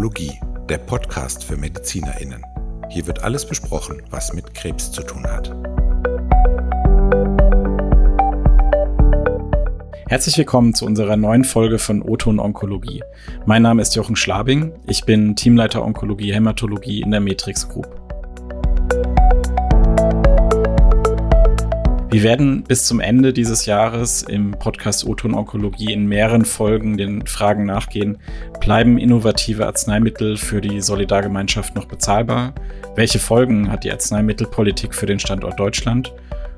Onkologie, der Podcast für MedizinerInnen. Hier wird alles besprochen, was mit Krebs zu tun hat. Herzlich willkommen zu unserer neuen Folge von Oton Onkologie. Mein Name ist Jochen Schlabing. Ich bin Teamleiter Onkologie Hämatologie in der Matrix Group. Wir werden bis zum Ende dieses Jahres im Podcast Oton Onkologie in mehreren Folgen den Fragen nachgehen, bleiben innovative Arzneimittel für die Solidargemeinschaft noch bezahlbar? Welche Folgen hat die Arzneimittelpolitik für den Standort Deutschland?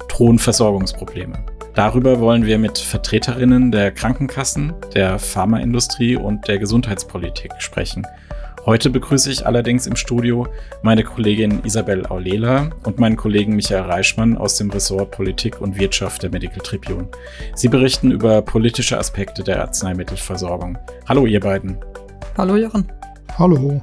Drohen Versorgungsprobleme? Darüber wollen wir mit Vertreterinnen der Krankenkassen, der Pharmaindustrie und der Gesundheitspolitik sprechen Heute begrüße ich allerdings im Studio meine Kollegin Isabel Aulela und meinen Kollegen Michael Reichmann aus dem Ressort Politik und Wirtschaft der Medical Tribune. Sie berichten über politische Aspekte der Arzneimittelversorgung. Hallo ihr beiden. Hallo Jochen. Hallo.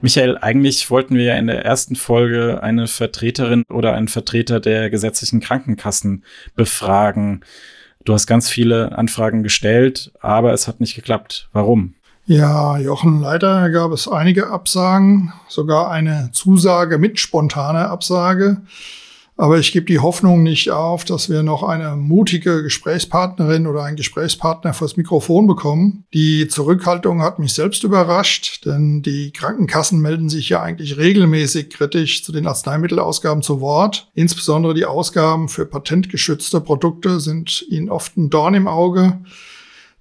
Michael, eigentlich wollten wir ja in der ersten Folge eine Vertreterin oder einen Vertreter der gesetzlichen Krankenkassen befragen. Du hast ganz viele Anfragen gestellt, aber es hat nicht geklappt. Warum? Ja, Jochen, leider gab es einige Absagen, sogar eine Zusage mit spontaner Absage. Aber ich gebe die Hoffnung nicht auf, dass wir noch eine mutige Gesprächspartnerin oder einen Gesprächspartner vors Mikrofon bekommen. Die Zurückhaltung hat mich selbst überrascht, denn die Krankenkassen melden sich ja eigentlich regelmäßig kritisch zu den Arzneimittelausgaben zu Wort. Insbesondere die Ausgaben für patentgeschützte Produkte sind ihnen oft ein Dorn im Auge.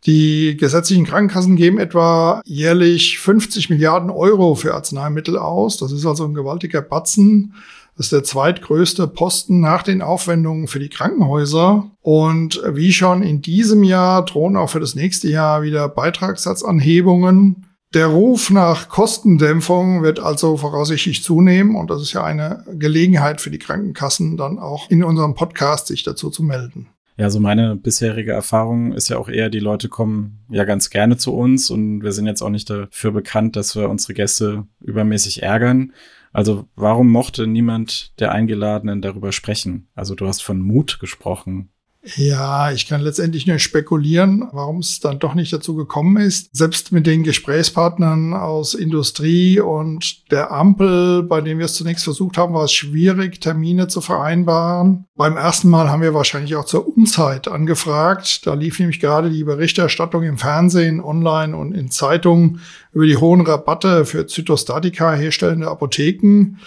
Die gesetzlichen Krankenkassen geben etwa jährlich 50 Milliarden Euro für Arzneimittel aus. Das ist also ein gewaltiger Batzen. Ist der zweitgrößte Posten nach den Aufwendungen für die Krankenhäuser. Und wie schon in diesem Jahr drohen auch für das nächste Jahr wieder Beitragssatzanhebungen. Der Ruf nach Kostendämpfung wird also voraussichtlich zunehmen und das ist ja eine Gelegenheit für die Krankenkassen, dann auch in unserem Podcast sich dazu zu melden. Ja, so meine bisherige Erfahrung ist ja auch eher, die Leute kommen ja ganz gerne zu uns und wir sind jetzt auch nicht dafür bekannt, dass wir unsere Gäste übermäßig ärgern. Also warum mochte niemand der Eingeladenen darüber sprechen? Also du hast von Mut gesprochen. Ja, ich kann letztendlich nur spekulieren, warum es dann doch nicht dazu gekommen ist. Selbst mit den Gesprächspartnern aus Industrie und der Ampel, bei denen wir es zunächst versucht haben, war es schwierig, Termine zu vereinbaren. Beim ersten Mal haben wir wahrscheinlich auch zur Unzeit angefragt. Da lief nämlich gerade die Berichterstattung im Fernsehen, online und in Zeitungen über die hohen Rabatte für Zytostatika herstellende Apotheken.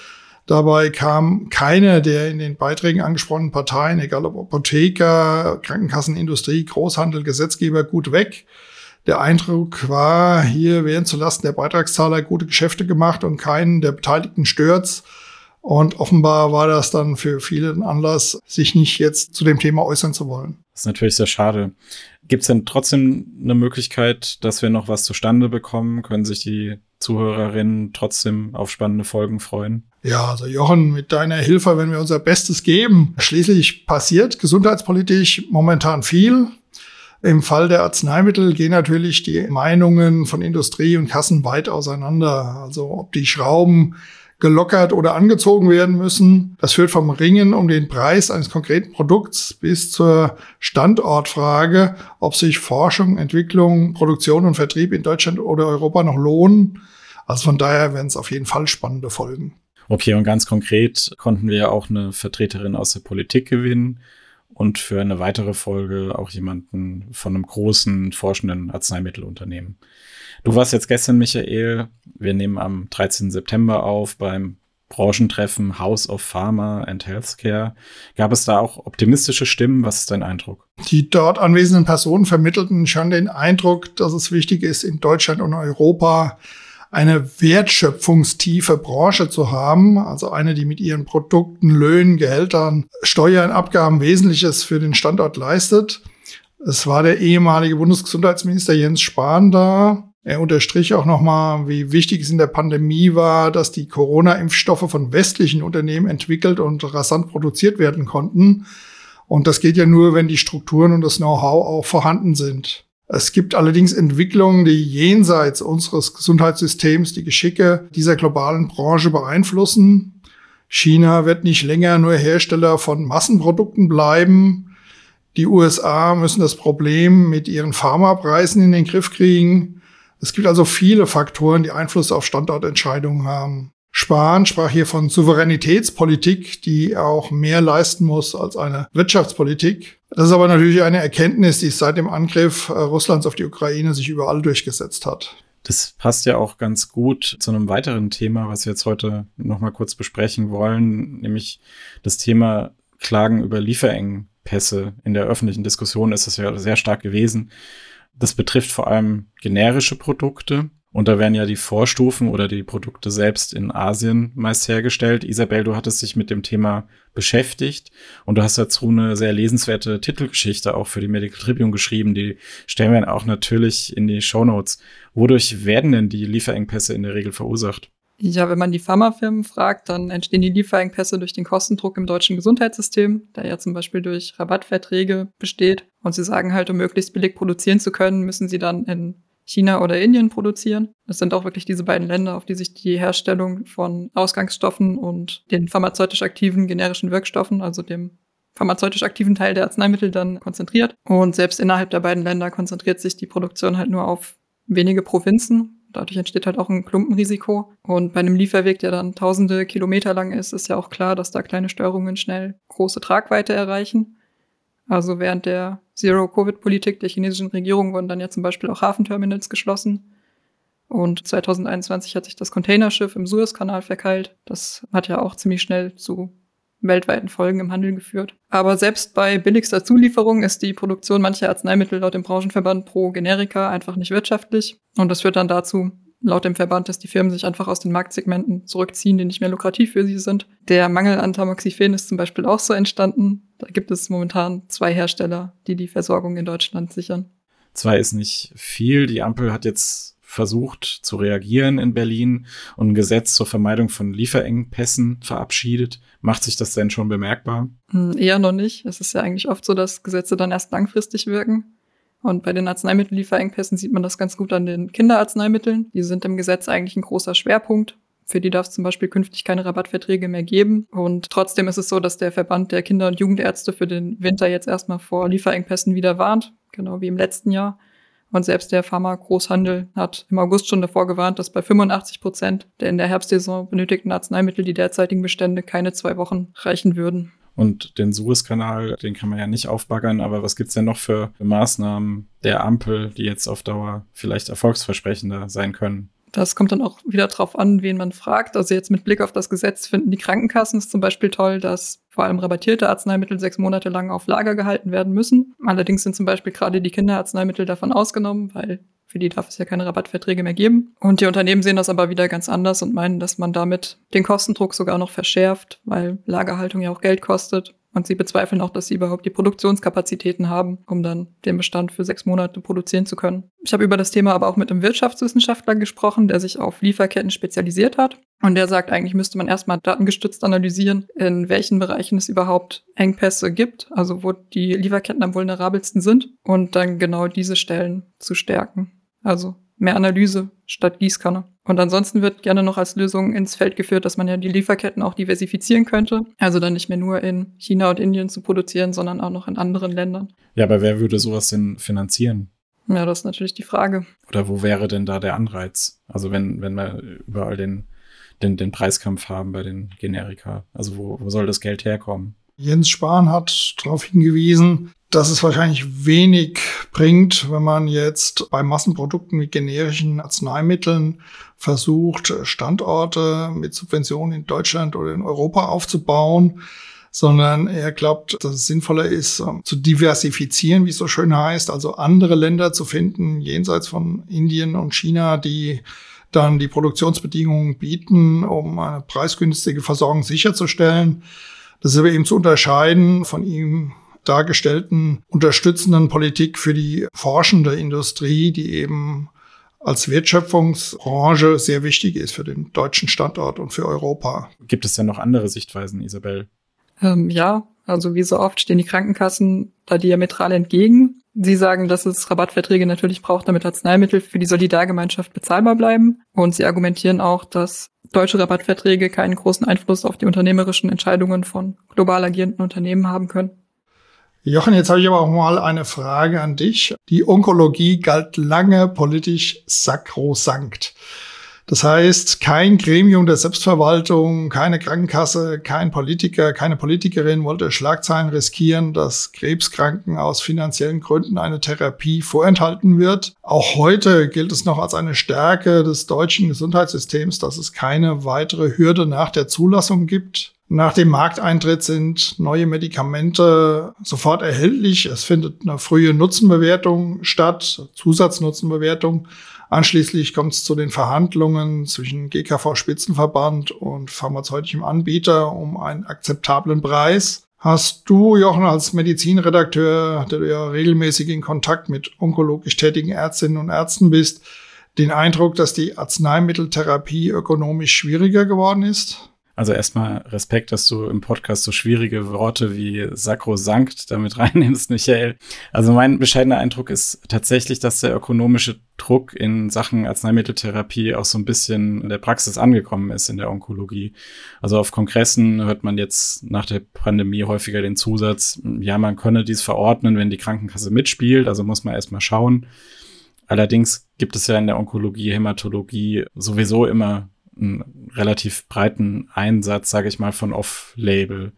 Dabei kam keine der in den Beiträgen angesprochenen Parteien, egal ob Apotheker, Krankenkassenindustrie, Großhandel, Gesetzgeber, gut weg. Der Eindruck war, hier werden zulasten der Beitragszahler gute Geschäfte gemacht und keinen der Beteiligten stört's. Und offenbar war das dann für viele ein Anlass, sich nicht jetzt zu dem Thema äußern zu wollen. Das ist natürlich sehr schade. Gibt es denn trotzdem eine Möglichkeit, dass wir noch was zustande bekommen? Können sich die Zuhörerinnen trotzdem auf spannende Folgen freuen? Ja, also Jochen, mit deiner Hilfe werden wir unser Bestes geben. Schließlich passiert gesundheitspolitisch momentan viel. Im Fall der Arzneimittel gehen natürlich die Meinungen von Industrie und Kassen weit auseinander. Also ob die Schrauben gelockert oder angezogen werden müssen. Das führt vom Ringen um den Preis eines konkreten Produkts bis zur Standortfrage, ob sich Forschung, Entwicklung, Produktion und Vertrieb in Deutschland oder Europa noch lohnen. Also von daher werden es auf jeden Fall spannende Folgen. Okay, und ganz konkret konnten wir auch eine Vertreterin aus der Politik gewinnen und für eine weitere Folge auch jemanden von einem großen forschenden Arzneimittelunternehmen. Du warst jetzt gestern, Michael. Wir nehmen am 13. September auf beim Branchentreffen House of Pharma and Healthcare. Gab es da auch optimistische Stimmen? Was ist dein Eindruck? Die dort anwesenden Personen vermittelten schon den Eindruck, dass es wichtig ist, in Deutschland und Europa eine wertschöpfungstiefe Branche zu haben, also eine, die mit ihren Produkten, Löhnen, Gehältern, Steuern, Abgaben Wesentliches für den Standort leistet. Es war der ehemalige Bundesgesundheitsminister Jens Spahn da. Er unterstrich auch nochmal, wie wichtig es in der Pandemie war, dass die Corona-Impfstoffe von westlichen Unternehmen entwickelt und rasant produziert werden konnten. Und das geht ja nur, wenn die Strukturen und das Know-how auch vorhanden sind. Es gibt allerdings Entwicklungen, die jenseits unseres Gesundheitssystems die Geschicke dieser globalen Branche beeinflussen. China wird nicht länger nur Hersteller von Massenprodukten bleiben. Die USA müssen das Problem mit ihren Pharmapreisen in den Griff kriegen. Es gibt also viele Faktoren, die Einfluss auf Standortentscheidungen haben. Spahn sprach hier von Souveränitätspolitik, die auch mehr leisten muss als eine Wirtschaftspolitik. Das ist aber natürlich eine Erkenntnis, die seit dem Angriff äh, Russlands auf die Ukraine sich überall durchgesetzt hat. Das passt ja auch ganz gut zu einem weiteren Thema, was wir jetzt heute noch mal kurz besprechen wollen, nämlich das Thema Klagen über Lieferengpässe. In der öffentlichen Diskussion ist das ja sehr stark gewesen. Das betrifft vor allem generische Produkte. Und da werden ja die Vorstufen oder die Produkte selbst in Asien meist hergestellt. Isabel, du hattest dich mit dem Thema beschäftigt und du hast dazu eine sehr lesenswerte Titelgeschichte auch für die Medical Tribune geschrieben. Die stellen wir auch natürlich in die Show Notes. Wodurch werden denn die Lieferengpässe in der Regel verursacht? Ja, wenn man die Pharmafirmen fragt, dann entstehen die Lieferengpässe durch den Kostendruck im deutschen Gesundheitssystem, der ja zum Beispiel durch Rabattverträge besteht. Und sie sagen halt, um möglichst billig produzieren zu können, müssen sie dann in China oder Indien produzieren. Das sind auch wirklich diese beiden Länder, auf die sich die Herstellung von Ausgangsstoffen und den pharmazeutisch aktiven generischen Wirkstoffen, also dem pharmazeutisch aktiven Teil der Arzneimittel dann konzentriert. Und selbst innerhalb der beiden Länder konzentriert sich die Produktion halt nur auf wenige Provinzen Dadurch entsteht halt auch ein Klumpenrisiko. Und bei einem Lieferweg, der dann tausende Kilometer lang ist, ist ja auch klar, dass da kleine Störungen schnell große Tragweite erreichen. Also während der Zero-Covid-Politik der chinesischen Regierung wurden dann ja zum Beispiel auch Hafenterminals geschlossen. Und 2021 hat sich das Containerschiff im Suezkanal verkeilt. Das hat ja auch ziemlich schnell zu weltweiten Folgen im Handel geführt. Aber selbst bei billigster Zulieferung ist die Produktion mancher Arzneimittel laut dem Branchenverband pro Generika einfach nicht wirtschaftlich. Und das führt dann dazu, laut dem Verband, dass die Firmen sich einfach aus den Marktsegmenten zurückziehen, die nicht mehr lukrativ für sie sind. Der Mangel an Tamoxifen ist zum Beispiel auch so entstanden. Da gibt es momentan zwei Hersteller, die die Versorgung in Deutschland sichern. Zwei ist nicht viel. Die Ampel hat jetzt versucht zu reagieren in Berlin und ein Gesetz zur Vermeidung von Lieferengpässen verabschiedet. Macht sich das denn schon bemerkbar? Hm, eher noch nicht. Es ist ja eigentlich oft so, dass Gesetze dann erst langfristig wirken. Und bei den Arzneimittellieferengpässen sieht man das ganz gut an den Kinderarzneimitteln. Die sind im Gesetz eigentlich ein großer Schwerpunkt. Für die darf es zum Beispiel künftig keine Rabattverträge mehr geben. Und trotzdem ist es so, dass der Verband der Kinder- und Jugendärzte für den Winter jetzt erstmal vor Lieferengpässen wieder warnt, genau wie im letzten Jahr. Und selbst der Pharma-Großhandel hat im August schon davor gewarnt, dass bei 85 Prozent der in der Herbstsaison benötigten Arzneimittel die derzeitigen Bestände keine zwei Wochen reichen würden. Und den Suezkanal, den kann man ja nicht aufbaggern, aber was gibt's denn noch für Maßnahmen der Ampel, die jetzt auf Dauer vielleicht erfolgsversprechender sein können? Das kommt dann auch wieder drauf an, wen man fragt. Also jetzt mit Blick auf das Gesetz finden die Krankenkassen es zum Beispiel toll, dass vor allem rabattierte Arzneimittel sechs Monate lang auf Lager gehalten werden müssen. Allerdings sind zum Beispiel gerade die Kinderarzneimittel davon ausgenommen, weil für die darf es ja keine Rabattverträge mehr geben. Und die Unternehmen sehen das aber wieder ganz anders und meinen, dass man damit den Kostendruck sogar noch verschärft, weil Lagerhaltung ja auch Geld kostet. Und sie bezweifeln auch, dass sie überhaupt die Produktionskapazitäten haben, um dann den Bestand für sechs Monate produzieren zu können. Ich habe über das Thema aber auch mit einem Wirtschaftswissenschaftler gesprochen, der sich auf Lieferketten spezialisiert hat. Und der sagt, eigentlich müsste man erstmal datengestützt analysieren, in welchen Bereichen es überhaupt Engpässe gibt, also wo die Lieferketten am vulnerabelsten sind, und dann genau diese Stellen zu stärken. Also mehr Analyse statt Gießkanne. Und ansonsten wird gerne noch als Lösung ins Feld geführt, dass man ja die Lieferketten auch diversifizieren könnte. Also dann nicht mehr nur in China und Indien zu produzieren, sondern auch noch in anderen Ländern. Ja, aber wer würde sowas denn finanzieren? Ja, das ist natürlich die Frage. Oder wo wäre denn da der Anreiz? Also wenn, wenn wir überall den, den, den Preiskampf haben bei den Generika. Also wo, wo soll das Geld herkommen? Jens Spahn hat darauf hingewiesen, dass es wahrscheinlich wenig bringt, wenn man jetzt bei Massenprodukten mit generischen Arzneimitteln versucht, Standorte mit Subventionen in Deutschland oder in Europa aufzubauen, sondern er glaubt, dass es sinnvoller ist, ähm, zu diversifizieren, wie es so schön heißt, also andere Länder zu finden, jenseits von Indien und China, die dann die Produktionsbedingungen bieten, um eine preisgünstige Versorgung sicherzustellen. Das ist aber eben zu unterscheiden von ihm dargestellten unterstützenden Politik für die forschende Industrie, die eben als Wertschöpfungsbranche sehr wichtig ist für den deutschen Standort und für Europa. Gibt es denn noch andere Sichtweisen, Isabel? Ähm, ja, also wie so oft stehen die Krankenkassen da diametral entgegen. Sie sagen, dass es Rabattverträge natürlich braucht, damit Arzneimittel für die Solidargemeinschaft bezahlbar bleiben. Und sie argumentieren auch, dass deutsche Rabattverträge keinen großen Einfluss auf die unternehmerischen Entscheidungen von global agierenden Unternehmen haben können. Jochen, jetzt habe ich aber auch mal eine Frage an dich. Die Onkologie galt lange politisch sakrosankt. Das heißt, kein Gremium der Selbstverwaltung, keine Krankenkasse, kein Politiker, keine Politikerin wollte Schlagzeilen riskieren, dass Krebskranken aus finanziellen Gründen eine Therapie vorenthalten wird. Auch heute gilt es noch als eine Stärke des deutschen Gesundheitssystems, dass es keine weitere Hürde nach der Zulassung gibt. Nach dem Markteintritt sind neue Medikamente sofort erhältlich. Es findet eine frühe Nutzenbewertung statt, Zusatznutzenbewertung. Anschließend kommt es zu den Verhandlungen zwischen GKV-Spitzenverband und pharmazeutischem Anbieter um einen akzeptablen Preis. Hast du, Jochen, als Medizinredakteur, der du ja regelmäßig in Kontakt mit onkologisch tätigen Ärztinnen und Ärzten bist, den Eindruck, dass die Arzneimitteltherapie ökonomisch schwieriger geworden ist? Also erstmal Respekt, dass du im Podcast so schwierige Worte wie sakrosankt damit reinnimmst, Michael. Also mein bescheidener Eindruck ist tatsächlich, dass der ökonomische Druck in Sachen Arzneimitteltherapie auch so ein bisschen in der Praxis angekommen ist in der Onkologie. Also auf Kongressen hört man jetzt nach der Pandemie häufiger den Zusatz, ja, man könne dies verordnen, wenn die Krankenkasse mitspielt. Also muss man erstmal schauen. Allerdings gibt es ja in der Onkologie, Hämatologie sowieso immer einen relativ breiten Einsatz, sage ich mal, von Off-Label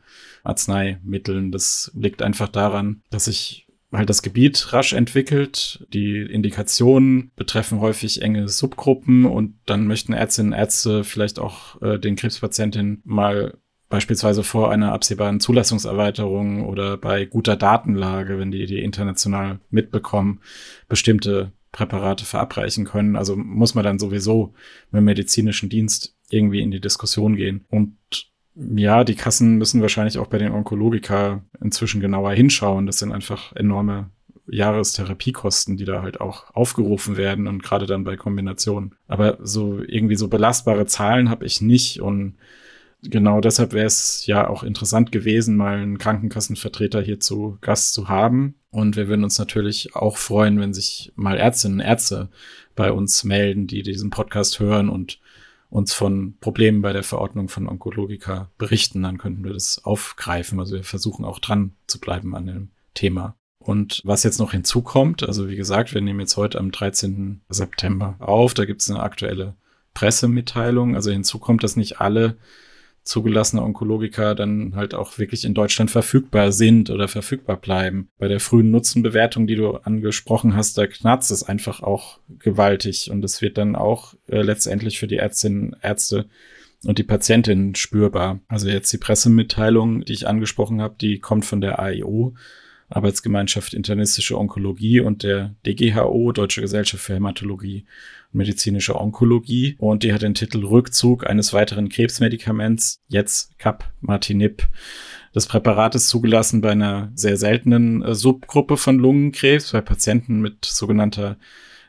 Arzneimitteln. Das liegt einfach daran, dass sich halt das Gebiet rasch entwickelt. Die Indikationen betreffen häufig enge Subgruppen und dann möchten Ärztinnen und Ärzte vielleicht auch äh, den Krebspatientinnen mal beispielsweise vor einer absehbaren Zulassungserweiterung oder bei guter Datenlage, wenn die die international mitbekommen, bestimmte Präparate verabreichen können. Also muss man dann sowieso mit dem medizinischen Dienst irgendwie in die Diskussion gehen. Und ja, die Kassen müssen wahrscheinlich auch bei den Onkologika inzwischen genauer hinschauen. Das sind einfach enorme Jahrestherapiekosten, die da halt auch aufgerufen werden und gerade dann bei Kombinationen. Aber so irgendwie so belastbare Zahlen habe ich nicht und genau deshalb wäre es ja auch interessant gewesen, mal einen Krankenkassenvertreter hier zu Gast zu haben. Und wir würden uns natürlich auch freuen, wenn sich mal Ärztinnen und Ärzte bei uns melden, die diesen Podcast hören und uns von Problemen bei der Verordnung von Onkologika berichten. Dann könnten wir das aufgreifen. Also wir versuchen auch dran zu bleiben an dem Thema. Und was jetzt noch hinzukommt, also wie gesagt, wir nehmen jetzt heute am 13. September auf, da gibt es eine aktuelle Pressemitteilung. Also hinzu kommt, dass nicht alle zugelassene Onkologika dann halt auch wirklich in Deutschland verfügbar sind oder verfügbar bleiben. Bei der frühen Nutzenbewertung, die du angesprochen hast, da knarzt es einfach auch gewaltig und es wird dann auch äh, letztendlich für die Ärztinnen, Ärzte und die Patientinnen spürbar. Also jetzt die Pressemitteilung, die ich angesprochen habe, die kommt von der AIO, Arbeitsgemeinschaft Internistische Onkologie und der DGHO, Deutsche Gesellschaft für Hämatologie und medizinische Onkologie. Und die hat den Titel Rückzug eines weiteren Krebsmedikaments, jetzt Capmatinib. Das Präparat ist zugelassen bei einer sehr seltenen äh, Subgruppe von Lungenkrebs, bei Patienten mit sogenannter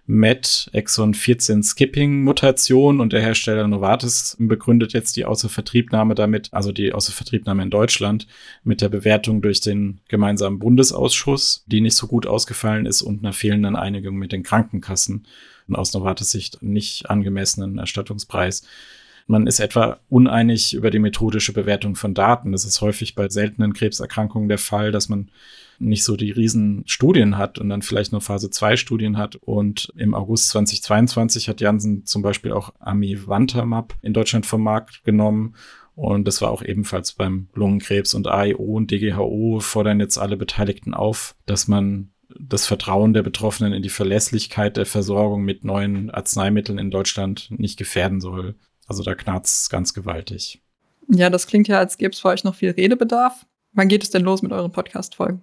MET Exon 14 Skipping Mutation und der Hersteller Novartis begründet jetzt die Außervertriebnahme damit, also die Außervertriebnahme in Deutschland mit der Bewertung durch den gemeinsamen Bundesausschuss, die nicht so gut ausgefallen ist und einer fehlenden Einigung mit den Krankenkassen und aus Novartis Sicht nicht angemessenen Erstattungspreis. Man ist etwa uneinig über die methodische Bewertung von Daten. Das ist häufig bei seltenen Krebserkrankungen der Fall, dass man nicht so die riesen Studien hat und dann vielleicht nur Phase 2 Studien hat. Und im August 2022 hat Janssen zum Beispiel auch Amivantamab in Deutschland vom Markt genommen. Und das war auch ebenfalls beim Lungenkrebs und AIO und DGHO fordern jetzt alle Beteiligten auf, dass man das Vertrauen der Betroffenen in die Verlässlichkeit der Versorgung mit neuen Arzneimitteln in Deutschland nicht gefährden soll. Also da knarzt es ganz gewaltig. Ja, das klingt ja, als gäbe es für euch noch viel Redebedarf. Wann geht es denn los mit euren Podcast-Folgen?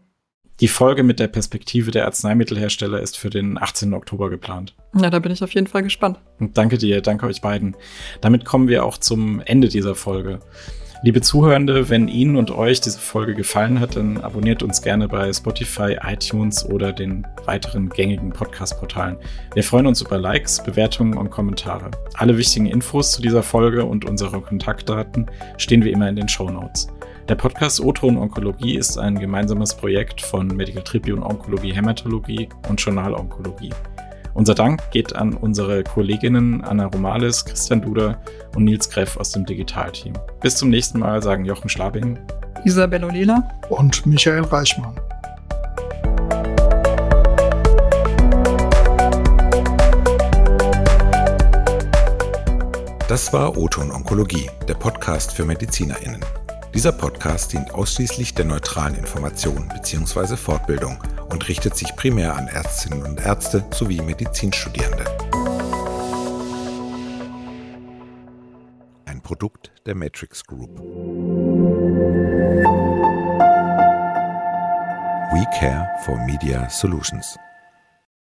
Die Folge mit der Perspektive der Arzneimittelhersteller ist für den 18. Oktober geplant. Ja, da bin ich auf jeden Fall gespannt. Und danke dir, danke euch beiden. Damit kommen wir auch zum Ende dieser Folge. Liebe Zuhörende, wenn Ihnen und euch diese Folge gefallen hat, dann abonniert uns gerne bei Spotify, iTunes oder den weiteren gängigen Podcast-Portalen. Wir freuen uns über Likes, Bewertungen und Kommentare. Alle wichtigen Infos zu dieser Folge und unsere Kontaktdaten stehen wie immer in den Show Notes. Der Podcast O-Ton Onkologie ist ein gemeinsames Projekt von Medical Tribune Onkologie Hämatologie und Journal Onkologie. Unser Dank geht an unsere Kolleginnen Anna Romales, Christian Duder und Nils Greff aus dem Digitalteam. Bis zum nächsten Mal sagen Jochen Schlabing, Isabel Olela und Michael Reichmann. Das war Oton Onkologie, der Podcast für MedizinerInnen. Dieser Podcast dient ausschließlich der neutralen Information bzw. Fortbildung und richtet sich primär an Ärztinnen und Ärzte sowie Medizinstudierende. Ein Produkt der Matrix Group. We care for Media Solutions.